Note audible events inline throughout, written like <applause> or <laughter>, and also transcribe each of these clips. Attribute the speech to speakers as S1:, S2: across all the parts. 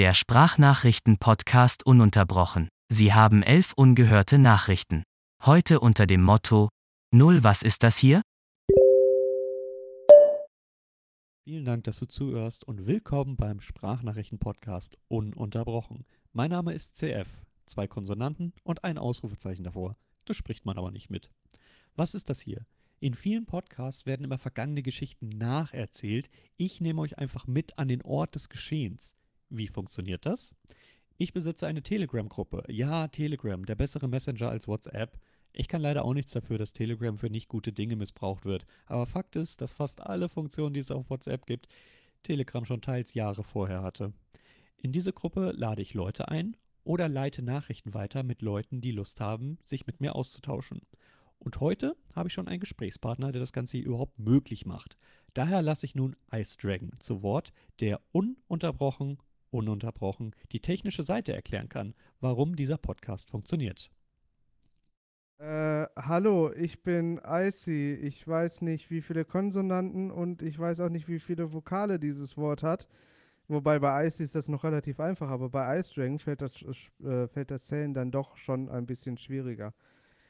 S1: Der Sprachnachrichten-Podcast ununterbrochen. Sie haben elf ungehörte Nachrichten. Heute unter dem Motto: Null, was ist das hier?
S2: Vielen Dank, dass du zuhörst und willkommen beim Sprachnachrichten-Podcast ununterbrochen. Mein Name ist CF. Zwei Konsonanten und ein Ausrufezeichen davor. Das spricht man aber nicht mit. Was ist das hier? In vielen Podcasts werden immer vergangene Geschichten nacherzählt. Ich nehme euch einfach mit an den Ort des Geschehens. Wie funktioniert das? Ich besitze eine Telegram-Gruppe. Ja, Telegram, der bessere Messenger als WhatsApp. Ich kann leider auch nichts dafür, dass Telegram für nicht gute Dinge missbraucht wird. Aber Fakt ist, dass fast alle Funktionen, die es auf WhatsApp gibt, Telegram schon teils Jahre vorher hatte. In diese Gruppe lade ich Leute ein oder leite Nachrichten weiter mit Leuten, die Lust haben, sich mit mir auszutauschen. Und heute habe ich schon einen Gesprächspartner, der das Ganze überhaupt möglich macht. Daher lasse ich nun Ice Dragon zu Wort, der ununterbrochen, ununterbrochen die technische Seite erklären kann, warum dieser Podcast funktioniert.
S3: Äh, hallo, ich bin Icy. Ich weiß nicht, wie viele Konsonanten und ich weiß auch nicht, wie viele Vokale dieses Wort hat. Wobei bei Icy ist das noch relativ einfach, aber bei Ice Dragon fällt das, äh, fällt das Zählen dann doch schon ein bisschen schwieriger.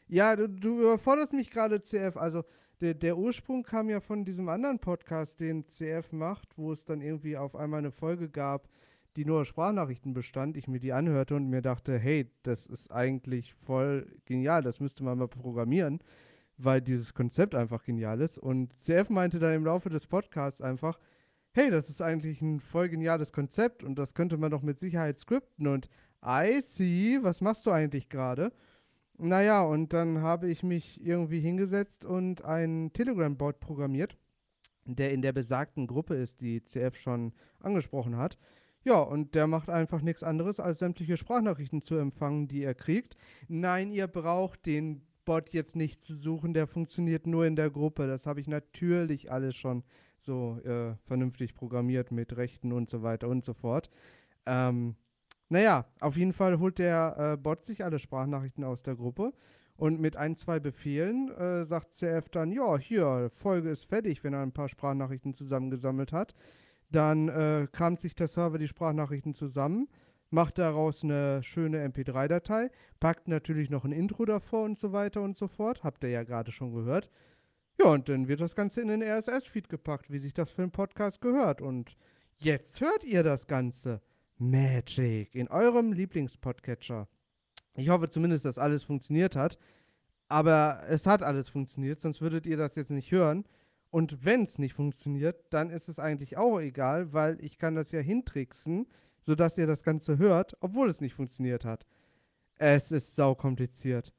S3: Ja, du, du überforderst mich gerade, CF. Also, der, der Ursprung kam ja von diesem anderen Podcast, den CF macht, wo es dann irgendwie auf einmal eine Folge gab, die nur aus Sprachnachrichten bestand. Ich mir die anhörte und mir dachte, hey, das ist eigentlich voll genial, das müsste man mal programmieren, weil dieses Konzept einfach genial ist. Und CF meinte dann im Laufe des Podcasts einfach, hey, das ist eigentlich ein voll geniales Konzept und das könnte man doch mit Sicherheit skripten. Und I see, was machst du eigentlich gerade? Naja, und dann habe ich mich irgendwie hingesetzt und einen Telegram-Bot programmiert, der in der besagten Gruppe ist, die CF schon angesprochen hat. Ja, und der macht einfach nichts anderes, als sämtliche Sprachnachrichten zu empfangen, die er kriegt. Nein, ihr braucht den Bot jetzt nicht zu suchen, der funktioniert nur in der Gruppe. Das habe ich natürlich alles schon so äh, vernünftig programmiert mit Rechten und so weiter und so fort. Ähm, naja, auf jeden Fall holt der äh, Bot sich alle Sprachnachrichten aus der Gruppe und mit ein, zwei Befehlen äh, sagt CF dann, ja, hier, Folge ist fertig, wenn er ein paar Sprachnachrichten zusammengesammelt hat. Dann äh, kramt sich der Server die Sprachnachrichten zusammen, macht daraus eine schöne MP3-Datei, packt natürlich noch ein Intro davor und so weiter und so fort. Habt ihr ja gerade schon gehört. Ja, und dann wird das Ganze in den RSS-Feed gepackt, wie sich das für einen Podcast gehört. Und jetzt hört ihr das Ganze. Magic in eurem Lieblingspodcatcher. Ich hoffe zumindest, dass alles funktioniert hat. Aber es hat alles funktioniert, sonst würdet ihr das jetzt nicht hören. Und wenn es nicht funktioniert, dann ist es eigentlich auch egal, weil ich kann das ja hintricksen, sodass ihr das Ganze hört, obwohl es nicht funktioniert hat. Es ist saukompliziert.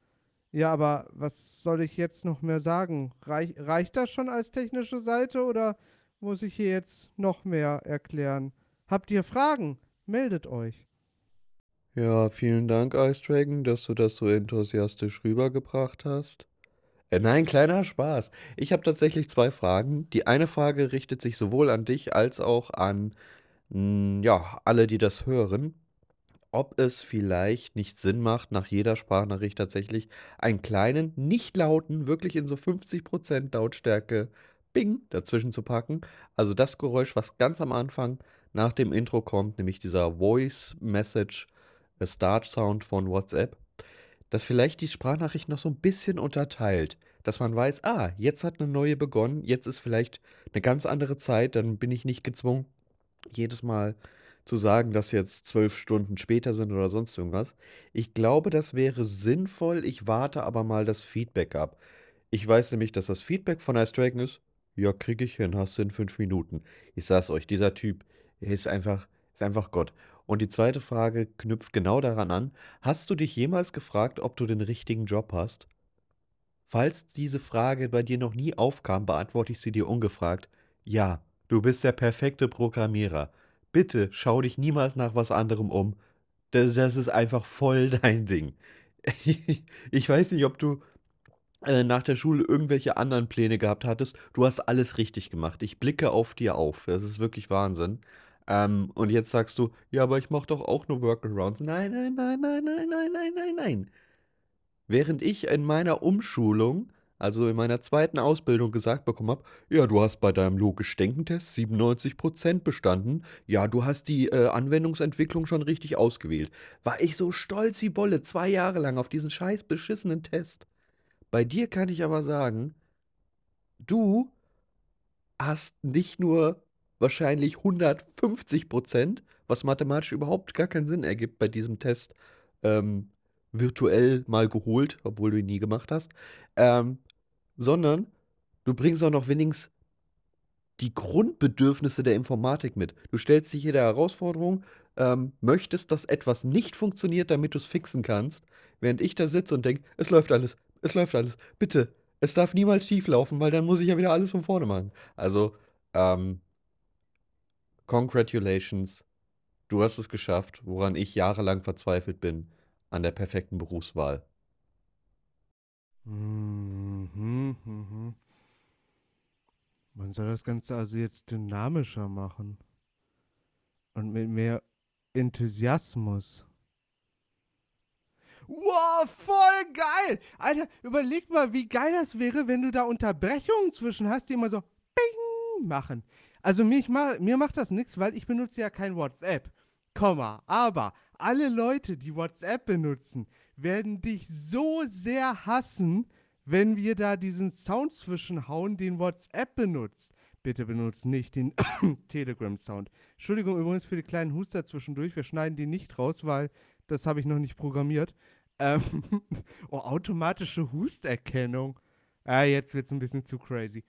S3: Ja, aber was soll ich jetzt noch mehr sagen? Reich, reicht das schon als technische Seite oder muss ich hier jetzt noch mehr erklären? Habt ihr Fragen? meldet euch.
S4: Ja, vielen Dank, Ice Dragon, dass du das so enthusiastisch rübergebracht hast. Äh, nein, kleiner Spaß. Ich habe tatsächlich zwei Fragen. Die eine Frage richtet sich sowohl an dich als auch an, hm, ja, alle, die das hören. Ob es vielleicht nicht Sinn macht, nach jeder Sprachnachricht tatsächlich einen kleinen, nicht lauten, wirklich in so 50% Lautstärke Bing dazwischen zu packen. Also das Geräusch, was ganz am Anfang nach dem Intro kommt, nämlich dieser Voice Message äh, Start Sound von WhatsApp, dass vielleicht die Sprachnachricht noch so ein bisschen unterteilt, dass man weiß, ah, jetzt hat eine neue begonnen, jetzt ist vielleicht eine ganz andere Zeit, dann bin ich nicht gezwungen, jedes Mal zu sagen, dass jetzt zwölf Stunden später sind oder sonst irgendwas. Ich glaube, das wäre sinnvoll. Ich warte aber mal das Feedback ab. Ich weiß nämlich, dass das Feedback von Ice Dragon ist, ja, kriege ich hin, hast du in fünf Minuten. Ich sag's euch, dieser Typ, ist einfach, ist einfach Gott. Und die zweite Frage knüpft genau daran an. Hast du dich jemals gefragt, ob du den richtigen Job hast? Falls diese Frage bei dir noch nie aufkam, beantworte ich sie dir ungefragt. Ja, du bist der perfekte Programmierer. Bitte schau dich niemals nach was anderem um. Das, das ist einfach voll <laughs> dein Ding. ich weiß nicht, ob du äh, nach der Schule irgendwelche anderen Pläne gehabt hattest. Du hast alles richtig gemacht. Ich blicke auf dir auf. Das ist wirklich Wahnsinn. Ähm, und jetzt sagst du, ja, aber ich mache doch auch nur Workarounds. Nein, nein, nein, nein, nein, nein, nein, nein, nein. Während ich in meiner Umschulung also in meiner zweiten Ausbildung gesagt bekommen habe, ja, du hast bei deinem Logisch-Denken-Test 97% bestanden. Ja, du hast die äh, Anwendungsentwicklung schon richtig ausgewählt. War ich so stolz wie Bolle, zwei Jahre lang auf diesen scheiß beschissenen Test. Bei dir kann ich aber sagen, du hast nicht nur wahrscheinlich 150 Prozent, was mathematisch überhaupt gar keinen Sinn ergibt bei diesem Test, ähm, virtuell mal geholt, obwohl du ihn nie gemacht hast, ähm, sondern du bringst auch noch wenigstens die Grundbedürfnisse der Informatik mit. Du stellst dich jeder Herausforderung, ähm, möchtest, dass etwas nicht funktioniert, damit du es fixen kannst, während ich da sitze und denke, es läuft alles, es läuft alles, bitte, es darf niemals schief laufen, weil dann muss ich ja wieder alles von vorne machen. Also, ähm, congratulations, du hast es geschafft, woran ich jahrelang verzweifelt bin, an der perfekten Berufswahl.
S3: Mhm, mhm. Man soll das Ganze also jetzt dynamischer machen. Und mit mehr Enthusiasmus. Wow, voll geil! Alter, überleg mal, wie geil das wäre, wenn du da Unterbrechungen zwischen hast, die immer so Bing machen. Also mich mir macht das nichts, weil ich benutze ja kein WhatsApp. Komma. Aber alle Leute, die WhatsApp benutzen, werden dich so sehr hassen, wenn wir da diesen Sound zwischenhauen, den WhatsApp benutzt. Bitte benutzt nicht den <coughs> Telegram-Sound. Entschuldigung übrigens für die kleinen Huster zwischendurch. Wir schneiden die nicht raus, weil das habe ich noch nicht programmiert. Ähm <laughs> oh, automatische Husterkennung. Ah, jetzt wird es ein bisschen zu crazy.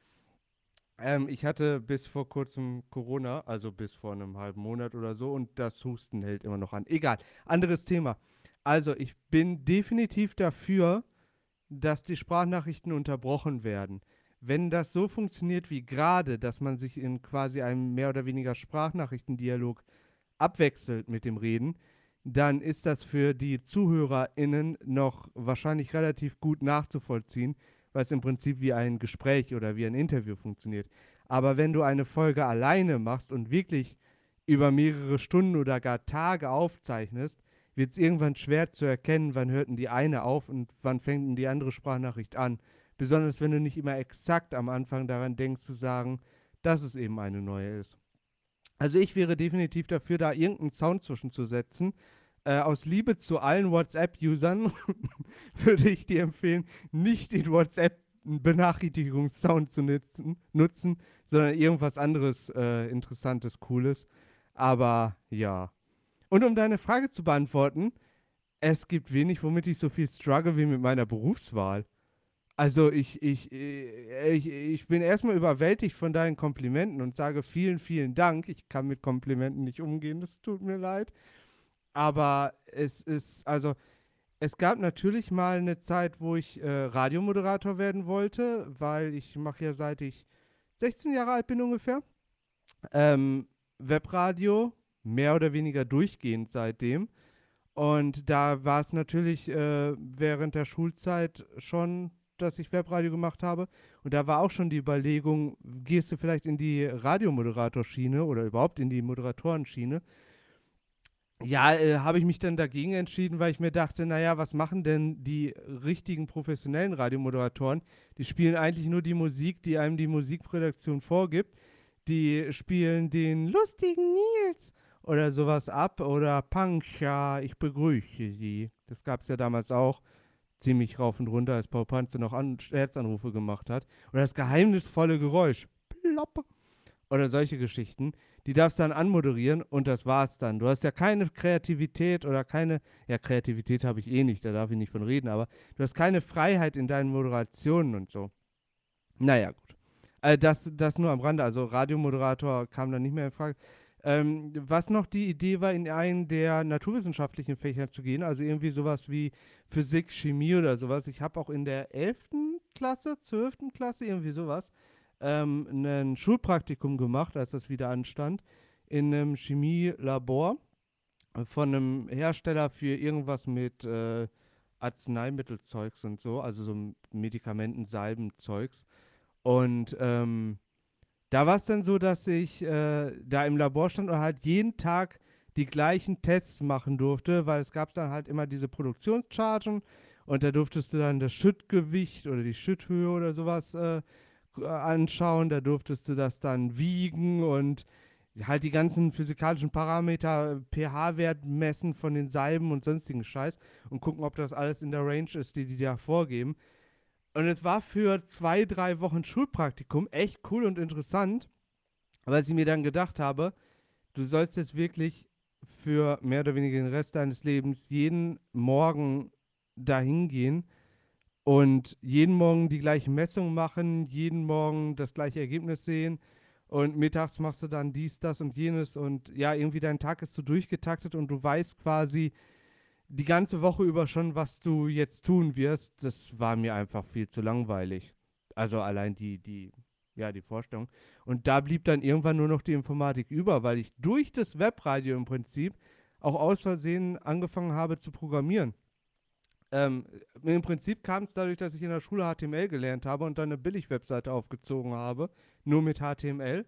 S3: Ähm, ich hatte bis vor kurzem Corona, also bis vor einem halben Monat oder so, und das Husten hält immer noch an. Egal, anderes Thema. Also, ich bin definitiv dafür, dass die Sprachnachrichten unterbrochen werden. Wenn das so funktioniert wie gerade, dass man sich in quasi einem mehr oder weniger Sprachnachrichtendialog abwechselt mit dem Reden, dann ist das für die ZuhörerInnen noch wahrscheinlich relativ gut nachzuvollziehen, es im Prinzip wie ein Gespräch oder wie ein Interview funktioniert. Aber wenn du eine Folge alleine machst und wirklich über mehrere Stunden oder gar Tage aufzeichnest, wird es irgendwann schwer zu erkennen, wann hört denn die eine auf und wann fängt denn die andere Sprachnachricht an. Besonders wenn du nicht immer exakt am Anfang daran denkst zu sagen, dass es eben eine neue ist. Also ich wäre definitiv dafür, da irgendeinen Sound zwischenzusetzen. Äh, aus Liebe zu allen WhatsApp-Usern <laughs> würde ich dir empfehlen, nicht den WhatsApp-Benachrichtigungssound zu nutzen, nutzen, sondern irgendwas anderes äh, Interessantes, Cooles. Aber ja. Und um deine Frage zu beantworten, es gibt wenig, womit ich so viel struggle wie mit meiner Berufswahl. Also ich, ich, äh, ich, ich bin erstmal überwältigt von deinen Komplimenten und sage vielen, vielen Dank. Ich kann mit Komplimenten nicht umgehen, das tut mir leid. Aber es ist, also es gab natürlich mal eine Zeit, wo ich äh, Radiomoderator werden wollte, weil ich mache ja seit ich 16 Jahre alt bin ungefähr. Ähm, Webradio, mehr oder weniger durchgehend seitdem. Und da war es natürlich äh, während der Schulzeit schon dass ich Webradio gemacht habe. Und da war auch schon die Überlegung, gehst du vielleicht in die Radiomoderatorschiene oder überhaupt in die Moderatorenschiene? Ja, äh, habe ich mich dann dagegen entschieden, weil ich mir dachte, naja, was machen denn die richtigen professionellen Radiomoderatoren? Die spielen eigentlich nur die Musik, die einem die Musikproduktion vorgibt. Die spielen den lustigen Nils oder sowas ab oder Punk, ja, ich begrüße sie. Das gab es ja damals auch ziemlich rauf und runter, als Paul Panzer noch An Scherzanrufe gemacht hat. Oder das geheimnisvolle Geräusch. Plopp. Oder solche Geschichten. Die darfst du dann anmoderieren und das war's dann. Du hast ja keine Kreativität oder keine, ja, Kreativität habe ich eh nicht, da darf ich nicht von reden, aber du hast keine Freiheit in deinen Moderationen und so. Naja, gut. Also das, das nur am Rande. Also Radiomoderator kam dann nicht mehr in Frage. Ähm, was noch die Idee war, in einen der naturwissenschaftlichen Fächer zu gehen, also irgendwie sowas wie Physik, Chemie oder sowas. Ich habe auch in der 11. Klasse, 12. Klasse, irgendwie sowas, ähm, ein Schulpraktikum gemacht, als das wieder anstand, in einem Chemielabor von einem Hersteller für irgendwas mit äh, Arzneimittelzeugs und so, also so Medikamenten, Salbenzeugs. Und ähm, da war es dann so, dass ich äh, da im Labor stand und halt jeden Tag die gleichen Tests machen durfte, weil es gab dann halt immer diese Produktionschargen Und da durftest du dann das Schüttgewicht oder die Schütthöhe oder sowas äh, anschauen. Da durftest du das dann wiegen und halt die ganzen physikalischen Parameter, pH-Wert messen von den Salben und sonstigen Scheiß und gucken, ob das alles in der Range ist, die die da vorgeben. Und es war für zwei, drei Wochen Schulpraktikum echt cool und interessant, weil ich mir dann gedacht habe, du sollst jetzt wirklich für mehr oder weniger den Rest deines Lebens jeden Morgen dahin gehen und jeden Morgen die gleiche Messung machen, jeden Morgen das gleiche Ergebnis sehen und mittags machst du dann dies, das und jenes und ja, irgendwie dein Tag ist so durchgetaktet und du weißt quasi die ganze Woche über schon, was du jetzt tun wirst. Das war mir einfach viel zu langweilig. Also allein die, die, ja, die Vorstellung. Und da blieb dann irgendwann nur noch die Informatik über, weil ich durch das Webradio im Prinzip auch aus Versehen angefangen habe zu programmieren. Ähm, Im Prinzip kam es dadurch, dass ich in der Schule HTML gelernt habe und dann eine Billig-Webseite aufgezogen habe, nur mit HTML.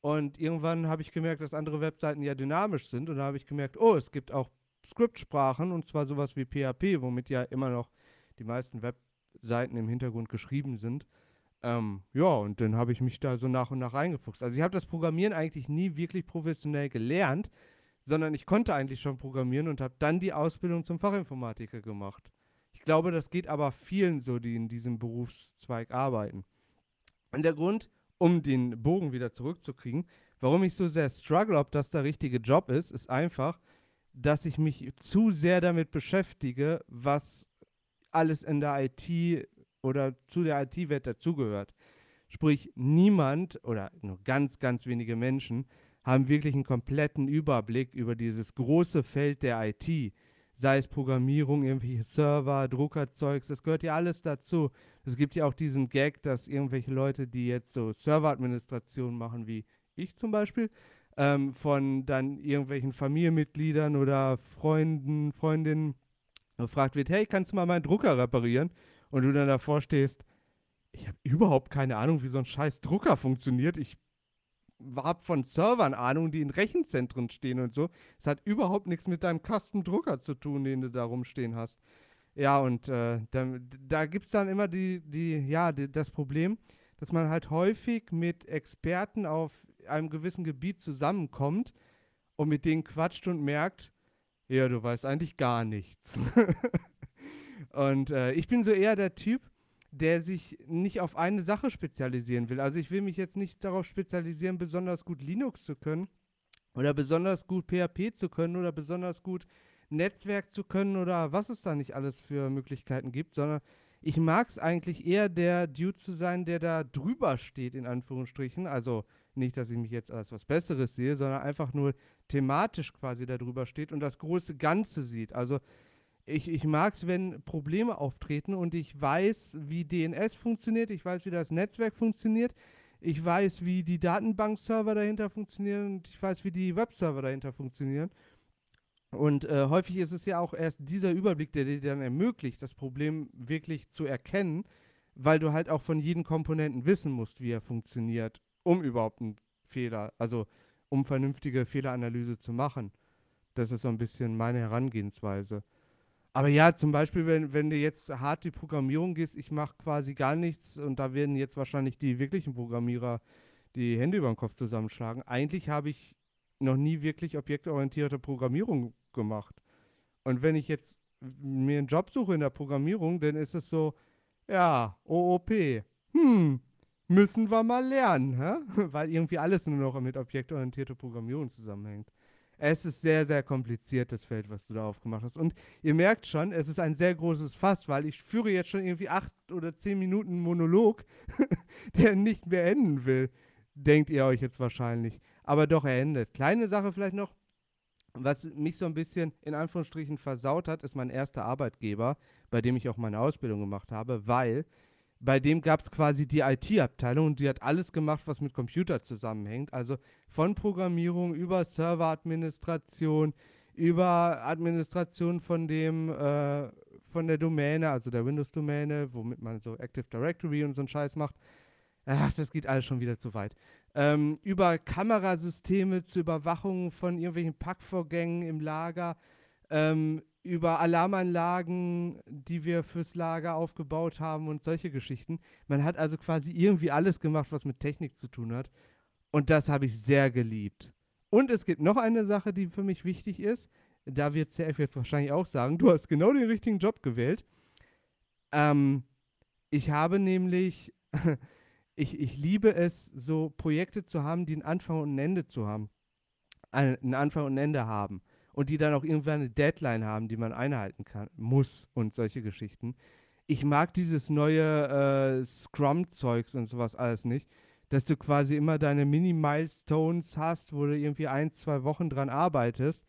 S3: Und irgendwann habe ich gemerkt, dass andere Webseiten ja dynamisch sind. Und da habe ich gemerkt, oh, es gibt auch Skriptsprachen und zwar sowas wie PHP, womit ja immer noch die meisten Webseiten im Hintergrund geschrieben sind. Ähm, ja, und dann habe ich mich da so nach und nach reingefuchst. Also ich habe das Programmieren eigentlich nie wirklich professionell gelernt, sondern ich konnte eigentlich schon programmieren und habe dann die Ausbildung zum Fachinformatiker gemacht. Ich glaube, das geht aber vielen so, die in diesem Berufszweig arbeiten. Und der Grund, um den Bogen wieder zurückzukriegen, warum ich so sehr struggle, ob das der richtige Job ist, ist einfach, dass ich mich zu sehr damit beschäftige, was alles in der IT oder zu der IT-Welt dazugehört. Sprich, niemand oder nur ganz, ganz wenige Menschen haben wirklich einen kompletten Überblick über dieses große Feld der IT sei es Programmierung, irgendwelche Server, Druckerzeugs, das gehört ja alles dazu. Es gibt ja auch diesen Gag, dass irgendwelche Leute, die jetzt so Serveradministration machen, wie ich zum Beispiel, ähm, von dann irgendwelchen Familienmitgliedern oder Freunden, Freundinnen gefragt wird, hey, kannst du mal meinen Drucker reparieren? Und du dann davor stehst, ich habe überhaupt keine Ahnung, wie so ein scheiß Drucker funktioniert. Ich habe von Servern Ahnung, die in Rechenzentren stehen und so. Es hat überhaupt nichts mit deinem Custom-Drucker zu tun, den du da rumstehen hast. Ja, und äh, da, da gibt es dann immer die, die, ja, die, das Problem, dass man halt häufig mit Experten auf einem gewissen Gebiet zusammenkommt und mit denen quatscht und merkt, ja, du weißt eigentlich gar nichts. <laughs> und äh, ich bin so eher der Typ, der sich nicht auf eine Sache spezialisieren will. Also ich will mich jetzt nicht darauf spezialisieren, besonders gut Linux zu können oder besonders gut PHP zu können oder besonders gut Netzwerk zu können oder was es da nicht alles für Möglichkeiten gibt, sondern ich mag es eigentlich eher der Dude zu sein, der da drüber steht, in Anführungsstrichen. Also nicht, dass ich mich jetzt als was Besseres sehe, sondern einfach nur thematisch quasi da drüber steht und das große Ganze sieht. Also ich, ich mag es, wenn Probleme auftreten und ich weiß, wie DNS funktioniert, ich weiß, wie das Netzwerk funktioniert, ich weiß, wie die Datenbankserver dahinter funktionieren und ich weiß, wie die Webserver dahinter funktionieren. Und äh, häufig ist es ja auch erst dieser Überblick, der dir dann ermöglicht, das Problem wirklich zu erkennen, weil du halt auch von jedem Komponenten wissen musst, wie er funktioniert, um überhaupt einen Fehler, also um vernünftige Fehleranalyse zu machen. Das ist so ein bisschen meine Herangehensweise. Aber ja, zum Beispiel, wenn, wenn du jetzt hart die Programmierung gehst, ich mache quasi gar nichts und da werden jetzt wahrscheinlich die wirklichen Programmierer die Hände über den Kopf zusammenschlagen. Eigentlich habe ich noch nie wirklich objektorientierte Programmierung gemacht. Und wenn ich jetzt mir einen Job suche in der Programmierung, dann ist es so, ja, OOP. Hm, müssen wir mal lernen, hä? <laughs> weil irgendwie alles nur noch mit objektorientierter Programmierung zusammenhängt. Es ist sehr, sehr kompliziert, das Feld, was du da aufgemacht hast. Und ihr merkt schon, es ist ein sehr großes Fass, weil ich führe jetzt schon irgendwie acht oder zehn Minuten Monolog, <laughs> der nicht mehr enden will. Denkt ihr euch jetzt wahrscheinlich. Aber doch, er endet. Kleine Sache vielleicht noch. Was mich so ein bisschen in Anführungsstrichen versaut hat, ist mein erster Arbeitgeber, bei dem ich auch meine Ausbildung gemacht habe, weil bei dem gab es quasi die IT-Abteilung und die hat alles gemacht, was mit Computer zusammenhängt. Also von Programmierung über Serveradministration, über Administration von dem, äh, von der Domäne, also der Windows-Domäne, womit man so Active Directory und so einen Scheiß macht. Ach, das geht alles schon wieder zu weit. Ähm, über Kamerasysteme zur Überwachung von irgendwelchen Packvorgängen im Lager, ähm, über Alarmanlagen, die wir fürs Lager aufgebaut haben und solche Geschichten. Man hat also quasi irgendwie alles gemacht, was mit Technik zu tun hat. Und das habe ich sehr geliebt. Und es gibt noch eine Sache, die für mich wichtig ist. Da wird CF jetzt wahrscheinlich auch sagen, du hast genau den richtigen Job gewählt. Ähm, ich habe nämlich, <laughs> ich, ich liebe es, so Projekte zu haben, die einen Anfang und ein Ende zu haben. Einen Anfang und ein Ende haben und die dann auch irgendwann eine Deadline haben, die man einhalten kann, muss und solche Geschichten. Ich mag dieses neue äh, Scrum-Zeugs und sowas alles nicht, dass du quasi immer deine Mini-Milestones hast, wo du irgendwie ein, zwei Wochen dran arbeitest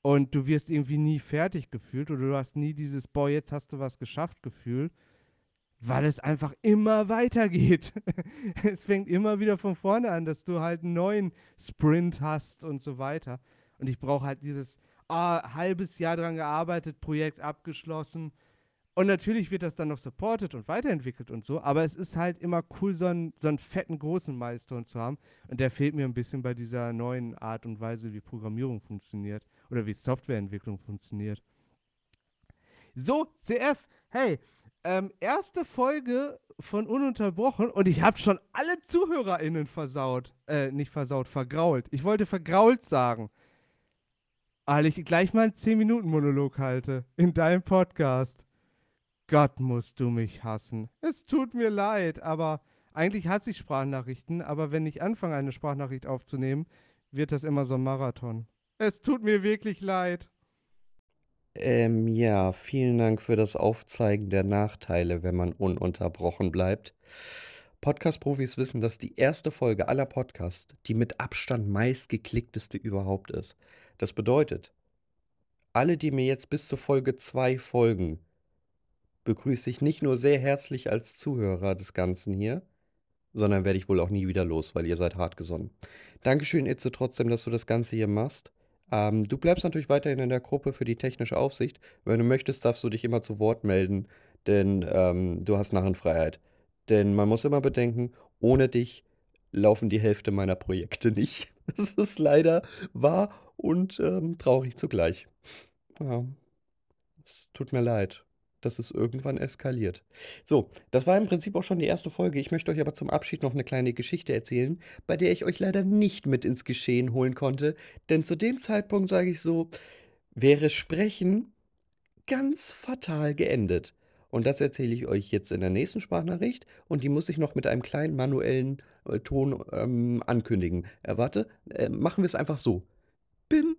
S3: und du wirst irgendwie nie fertig gefühlt oder du hast nie dieses, boah, jetzt hast du was geschafft Gefühl, weil es einfach immer weitergeht. <laughs> es fängt immer wieder von vorne an, dass du halt einen neuen Sprint hast und so weiter. Und ich brauche halt dieses oh, halbes Jahr dran gearbeitet, Projekt abgeschlossen. Und natürlich wird das dann noch supported und weiterentwickelt und so, aber es ist halt immer cool, so einen, so einen fetten, großen Milestone zu haben. Und der fehlt mir ein bisschen bei dieser neuen Art und Weise, wie Programmierung funktioniert oder wie Softwareentwicklung funktioniert. So, CF, hey, ähm, erste Folge von Ununterbrochen und ich habe schon alle ZuhörerInnen versaut. Äh, nicht versaut, vergrault. Ich wollte vergrault sagen weil ich gleich mal einen 10-Minuten-Monolog halte in deinem Podcast. Gott musst du mich hassen. Es tut mir leid, aber eigentlich hasse ich Sprachnachrichten, aber wenn ich anfange, eine Sprachnachricht aufzunehmen, wird das immer so ein Marathon. Es tut mir wirklich leid.
S4: Ähm, ja, vielen Dank für das Aufzeigen der Nachteile, wenn man ununterbrochen bleibt. Podcast-Profis wissen, dass die erste Folge aller Podcasts die mit Abstand meistgeklickteste überhaupt ist. Das bedeutet, alle, die mir jetzt bis zur Folge 2 folgen, begrüße ich nicht nur sehr herzlich als Zuhörer des Ganzen hier, sondern werde ich wohl auch nie wieder los, weil ihr seid hart gesonnen. Dankeschön, Itze, trotzdem, dass du das Ganze hier machst. Ähm, du bleibst natürlich weiterhin in der Gruppe für die technische Aufsicht. Wenn du möchtest, darfst du dich immer zu Wort melden, denn ähm, du hast Narrenfreiheit. Denn man muss immer bedenken, ohne dich laufen die Hälfte meiner Projekte nicht. <laughs> Das ist leider wahr und ähm, traurig zugleich. Ja, es tut mir leid, dass es irgendwann eskaliert. So, das war im Prinzip auch schon die erste Folge. Ich möchte euch aber zum Abschied noch eine kleine Geschichte erzählen, bei der ich euch leider nicht mit ins Geschehen holen konnte. Denn zu dem Zeitpunkt sage ich so, wäre Sprechen ganz fatal geendet. Und das erzähle ich euch jetzt in der nächsten Sprachnachricht und die muss ich noch mit einem kleinen manuellen äh, Ton ähm, ankündigen. Äh, warte, äh, machen wir es einfach so. Bim.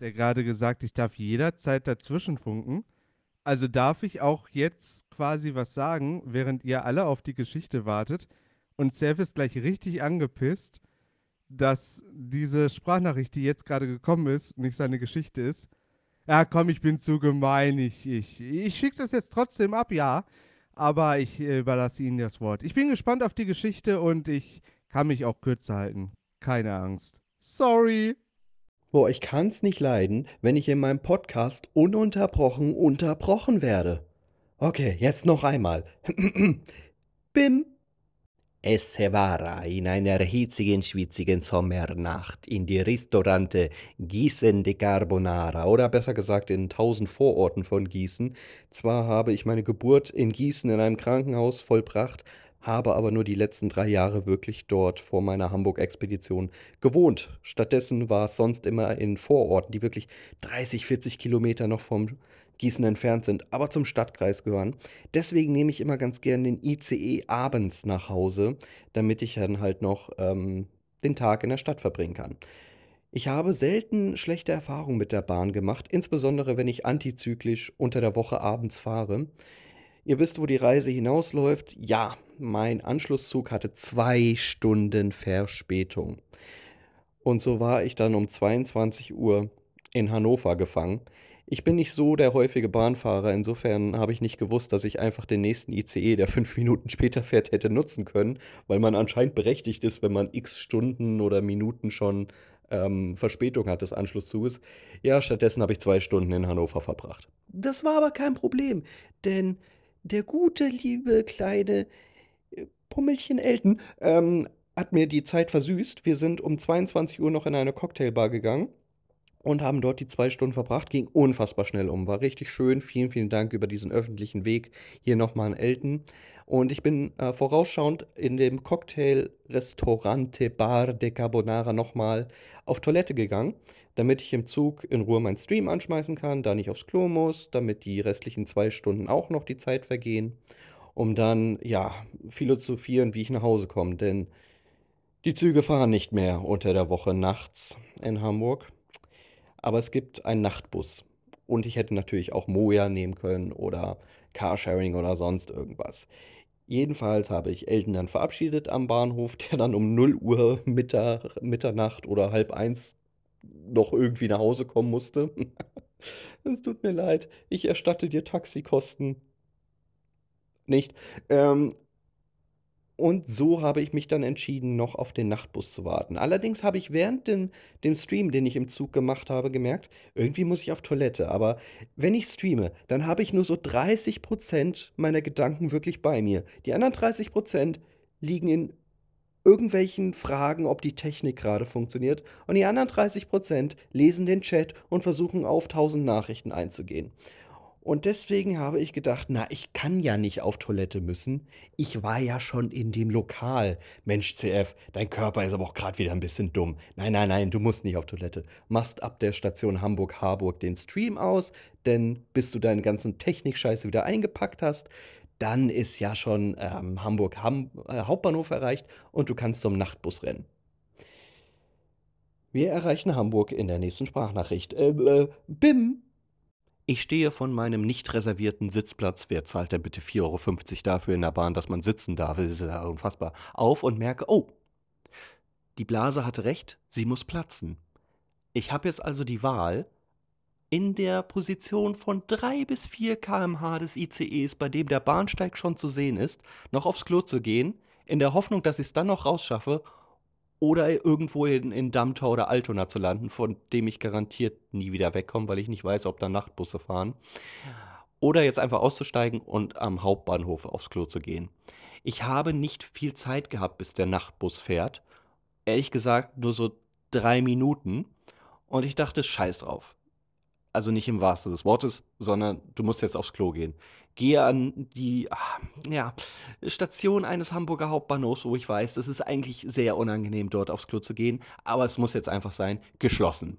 S3: Der gerade gesagt, ich darf jederzeit dazwischen funken. Also darf ich auch jetzt quasi was sagen, während ihr alle auf die Geschichte wartet. Und Seth ist gleich richtig angepisst, dass diese Sprachnachricht, die jetzt gerade gekommen ist, nicht seine Geschichte ist ja komm, ich bin zu gemein, ich, ich, ich schicke das jetzt trotzdem ab, ja, aber ich äh, überlasse Ihnen das Wort. Ich bin gespannt auf die Geschichte und ich kann mich auch kürzer halten. Keine Angst. Sorry.
S4: Boah, ich kann's nicht leiden, wenn ich in meinem Podcast ununterbrochen unterbrochen werde. Okay, jetzt noch einmal. <clears throat> Bim. Es war in einer hitzigen, schwitzigen Sommernacht in die Restaurante Gießen de Carbonara oder besser gesagt in tausend Vororten von Gießen. Zwar habe ich meine Geburt in Gießen in einem Krankenhaus vollbracht, habe aber nur die letzten drei Jahre wirklich dort vor meiner Hamburg-Expedition gewohnt. Stattdessen war es sonst immer in Vororten, die wirklich 30, 40 Kilometer noch vom Gießen entfernt sind, aber zum Stadtkreis gehören. Deswegen nehme ich immer ganz gern den ICE abends nach Hause, damit ich dann halt noch ähm, den Tag in der Stadt verbringen kann. Ich habe selten schlechte Erfahrungen mit der Bahn gemacht, insbesondere wenn ich antizyklisch unter der Woche abends fahre. Ihr wisst, wo die Reise hinausläuft. Ja, mein Anschlusszug hatte zwei Stunden Verspätung. Und so war ich dann um 22 Uhr in Hannover gefangen. Ich bin nicht so der häufige Bahnfahrer, insofern habe ich nicht gewusst, dass ich einfach den nächsten ICE, der fünf Minuten später fährt, hätte nutzen können, weil man anscheinend berechtigt ist, wenn man x Stunden oder Minuten schon ähm, Verspätung hat des Anschlusszuges. Ja, stattdessen habe ich zwei Stunden in Hannover verbracht. Das war aber kein Problem, denn der gute, liebe, kleine äh, Pummelchen Elton ähm, hat mir die Zeit versüßt. Wir sind um 22 Uhr noch in eine Cocktailbar gegangen und haben dort die zwei Stunden verbracht. Ging unfassbar schnell um, war richtig schön. Vielen, vielen Dank über diesen öffentlichen Weg hier nochmal an Elton. Und ich bin äh, vorausschauend in dem Cocktail-Restaurante Bar de Carbonara nochmal auf Toilette gegangen, damit ich im Zug in Ruhe meinen Stream anschmeißen kann, da nicht aufs Klo muss, damit die restlichen zwei Stunden auch noch die Zeit vergehen, um dann, ja, philosophieren, wie ich nach Hause komme. Denn die Züge fahren nicht mehr unter der Woche nachts in Hamburg. Aber es gibt einen Nachtbus. Und ich hätte natürlich auch Moja nehmen können oder Carsharing oder sonst irgendwas. Jedenfalls habe ich Elton dann verabschiedet am Bahnhof, der dann um 0 Uhr Mittag, Mitternacht oder halb eins noch irgendwie nach Hause kommen musste. <laughs> Es tut mir leid, ich erstatte dir Taxikosten. Nicht. Ähm, und so habe ich mich dann entschieden, noch auf den Nachtbus zu warten. Allerdings habe ich während dem, dem Stream, den ich im Zug gemacht habe, gemerkt, irgendwie muss ich auf Toilette. Aber wenn ich streame, dann habe ich nur so 30% meiner Gedanken wirklich bei mir. Die anderen 30% liegen in irgendwelchen Fragen, ob die Technik gerade funktioniert. Und die anderen 30% lesen den Chat und versuchen auf 1000 Nachrichten einzugehen. Und deswegen habe ich gedacht, na, ich kann ja nicht auf Toilette müssen. Ich war ja schon in dem Lokal. Mensch, CF, dein Körper ist aber auch gerade wieder ein bisschen dumm. Nein, nein, nein, du musst nicht auf Toilette. Machst ab der Station Hamburg-Harburg den Stream aus, denn bis du deinen ganzen Technikscheiße wieder eingepackt hast, dann ist ja schon ähm, Hamburg -Ham äh, Hauptbahnhof erreicht und du kannst zum Nachtbus rennen. Wir erreichen Hamburg in der nächsten Sprachnachricht. Äh, äh, Bim, ich stehe von meinem nicht reservierten Sitzplatz, wer zahlt denn bitte 4,50 Euro dafür in der Bahn, dass man sitzen darf, das ist ja unfassbar, auf und merke, oh, die Blase hatte recht, sie muss platzen. Ich habe jetzt also die Wahl, in der Position von 3 bis 4 km/h des ICEs, bei dem der Bahnsteig schon zu sehen ist, noch aufs Klo zu gehen, in der Hoffnung, dass ich es dann noch rausschaffe oder irgendwo in, in Dammtor oder Altona zu landen, von dem ich garantiert nie wieder wegkomme, weil ich nicht weiß, ob da Nachtbusse fahren. Oder jetzt einfach auszusteigen und am Hauptbahnhof aufs Klo zu gehen. Ich habe nicht viel Zeit gehabt, bis der Nachtbus fährt. Ehrlich gesagt, nur so drei Minuten. Und ich dachte, scheiß drauf. Also nicht im wahrsten des Wortes, sondern du musst jetzt aufs Klo gehen gehe an die ah, ja, Station eines Hamburger Hauptbahnhofs, wo ich weiß, es ist eigentlich sehr unangenehm, dort aufs Klo zu gehen, aber es muss jetzt einfach sein, geschlossen.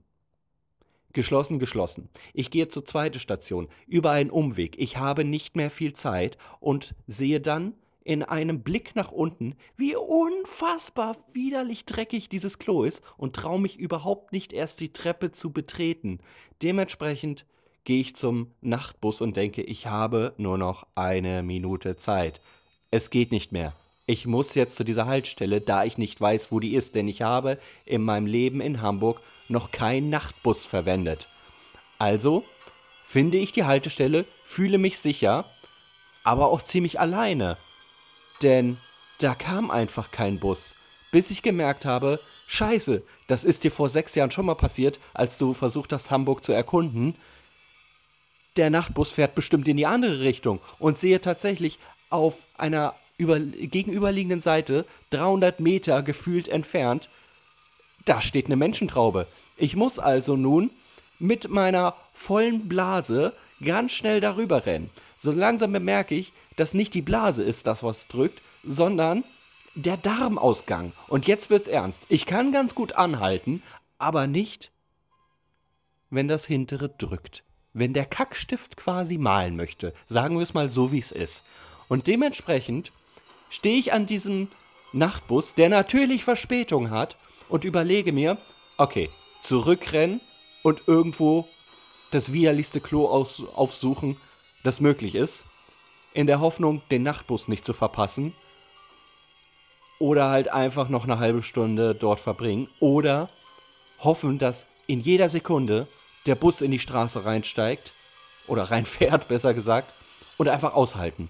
S4: Geschlossen, geschlossen. Ich gehe zur zweiten Station, über einen Umweg. Ich habe nicht mehr viel Zeit und sehe dann in einem Blick nach unten, wie unfassbar widerlich dreckig dieses Klo ist und traue mich überhaupt nicht erst die Treppe zu betreten. Dementsprechend gehe ich zum Nachtbus und denke, ich habe nur noch eine Minute Zeit. Es geht nicht mehr. Ich muss jetzt zu dieser Haltestelle, da ich nicht weiß, wo die ist, denn ich habe in meinem Leben in Hamburg noch keinen Nachtbus verwendet. Also finde ich die Haltestelle, fühle mich sicher, aber auch ziemlich alleine. Denn da kam einfach kein Bus, bis ich gemerkt habe, scheiße, das ist dir vor sechs Jahren schon mal passiert, als du versucht hast, Hamburg zu erkunden der Nachtbus fährt bestimmt in die andere Richtung und sehe tatsächlich auf einer über, gegenüberliegenden Seite, 300 Meter gefühlt entfernt, da steht eine Menschentraube. Ich muss also nun mit meiner vollen Blase ganz schnell darüber rennen. So langsam bemerke ich, dass nicht die Blase ist das, was drückt, sondern der Darmausgang. Und jetzt wird's ernst. Ich kann ganz gut anhalten, aber nicht, wenn das hintere drückt wenn der Kackstift quasi malen möchte. Sagen wir es mal so, wie es ist. Und dementsprechend stehe ich an diesem Nachtbus, der natürlich Verspätung hat, und überlege mir, okay, zurückrennen und irgendwo das widerlichste Klo aus, aufsuchen, das möglich ist, in der Hoffnung, den Nachtbus nicht zu verpassen. Oder halt einfach noch eine halbe Stunde dort verbringen. Oder hoffen, dass in jeder Sekunde der Bus in die Straße reinsteigt oder reinfährt, <laughs> besser gesagt, und einfach aushalten.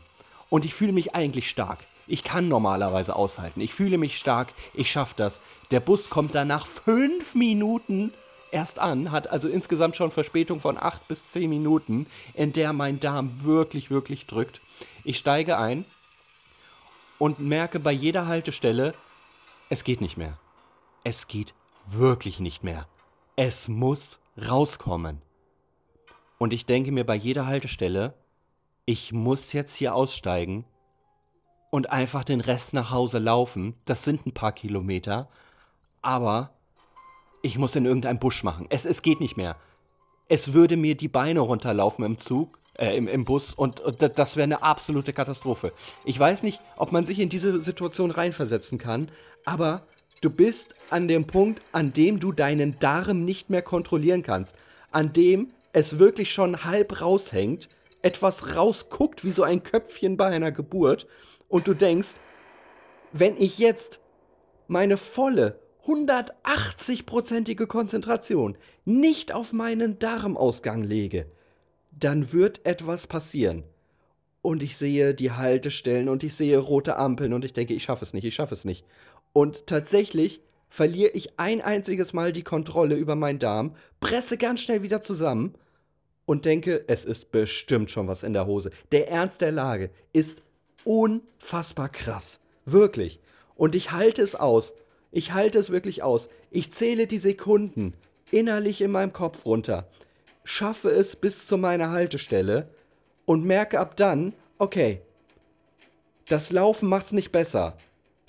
S4: Und ich fühle mich eigentlich stark. Ich kann normalerweise aushalten. Ich fühle mich stark. Ich schaffe das. Der Bus kommt dann nach fünf Minuten erst an, hat also insgesamt schon Verspätung von acht bis zehn Minuten, in der mein Darm wirklich, wirklich drückt. Ich steige ein und merke bei jeder Haltestelle, es geht nicht mehr. Es geht wirklich nicht mehr. Es muss rauskommen. Und ich denke mir bei jeder Haltestelle, ich muss jetzt hier aussteigen und einfach den Rest nach Hause laufen. Das sind ein paar Kilometer. Aber ich muss in irgendeinem Busch machen. Es, es geht nicht mehr. Es würde mir die Beine runterlaufen im Zug, äh, im, im Bus und, und das wäre eine absolute Katastrophe. Ich weiß nicht, ob man sich in diese Situation reinversetzen kann, aber du bist an dem Punkt, an dem du deinen Darm nicht mehr kontrollieren kannst. An dem es wirklich schon halb raushängt, etwas rausguckt wie so ein Köpfchen bei einer Geburt und du denkst, wenn ich jetzt meine volle 180-prozentige Konzentration nicht auf meinen Darmausgang lege, dann wird etwas passieren. Und ich sehe die Haltestellen und ich sehe rote Ampeln und ich denke, ich schaffe es nicht, ich schaffe es nicht. Und tatsächlich verliere ich ein einziges Mal die Kontrolle über meinen Darm, presse ganz schnell wieder zusammen und denke, es ist bestimmt schon was in der Hose. Der Ernst der Lage ist unfassbar krass. Wirklich. Und ich halte es aus. Ich halte es wirklich aus. Ich zähle die Sekunden innerlich in meinem Kopf runter, schaffe es bis zu meiner Haltestelle und merke ab dann, okay, das Laufen macht's nicht besser.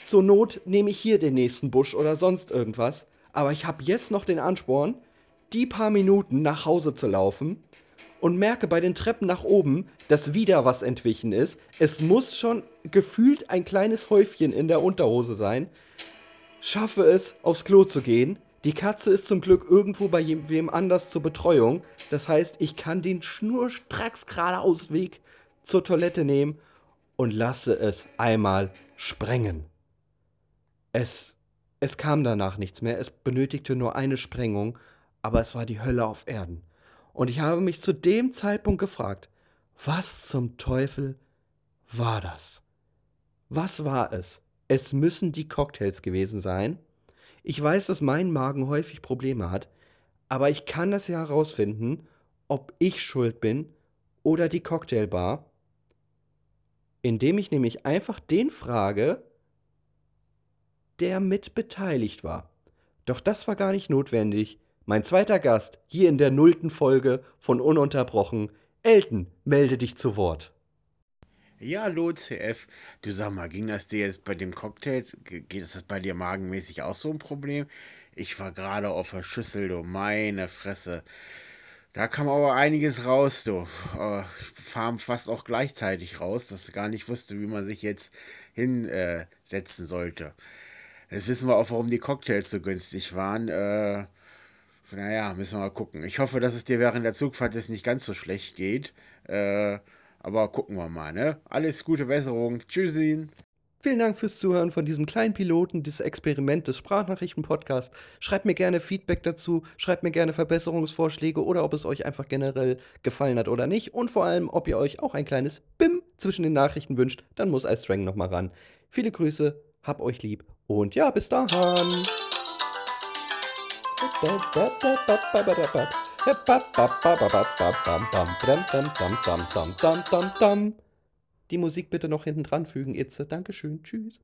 S4: Zur Not nehme ich hier den nächsten Busch oder sonst irgendwas, aber ich habe jetzt noch den Ansporn, die paar Minuten nach Hause zu laufen und merke bei den Treppen nach oben, dass wieder was entwichen ist. Es muss schon gefühlt ein kleines Häufchen in der Unterhose sein. Schaffe es, aufs Klo zu gehen. Die Katze ist zum Glück irgendwo bei wem anders zur Betreuung. Das heißt, ich kann den schnurstracks geradeaus Weg zur Toilette nehmen und lasse es einmal sprengen. Es, es kam danach nichts mehr. Es benötigte nur eine Sprengung, aber es war die Hölle auf Erden. Und ich habe mich zu dem Zeitpunkt gefragt, was zum Teufel war das? Was war es? Es müssen die Cocktails gewesen sein. Ich weiß, dass mein Magen häufig Probleme hat, aber ich kann das ja herausfinden, ob ich schuld bin oder die Cocktailbar, indem ich nämlich einfach den frage, der mit beteiligt war. Doch das war gar nicht notwendig, mein zweiter Gast hier in der nullten Folge von Ununterbrochen. Elton, melde dich zu Wort.
S5: Ja, hallo CF. Du sag mal, ging das dir jetzt bei dem Cocktails, geht das bei dir magenmäßig auch so ein Problem? Ich war gerade auf der Schüssel, du meine Fresse. Da kam aber einiges raus, du. Äh, Farm fast auch gleichzeitig raus, dass ich gar nicht wusste, wie man sich jetzt hinsetzen äh, sollte. Jetzt wissen wir auch, warum die Cocktails so günstig waren. Äh, naja, müssen wir mal gucken. Ich hoffe, dass es dir während der Zugfahrt jetzt nicht ganz so schlecht geht. Äh, aber gucken wir mal, ne? Alles gute Besserung. Tschüssi.
S4: Vielen Dank fürs Zuhören von diesem kleinen Piloten des Experiment des Sprachnachrichten-Podcasts. Schreibt mir gerne Feedback dazu, schreibt mir gerne Verbesserungsvorschläge oder ob es euch einfach generell gefallen hat oder nicht. Und vor allem, ob ihr euch auch ein kleines Bim zwischen den Nachrichten wünscht, dann muss iStrang nochmal ran. Viele Grüße, hab euch lieb und ja, bis dahin. Die Musik bitte noch hinten dran fügen, Itze. Dankeschön. Tschüss.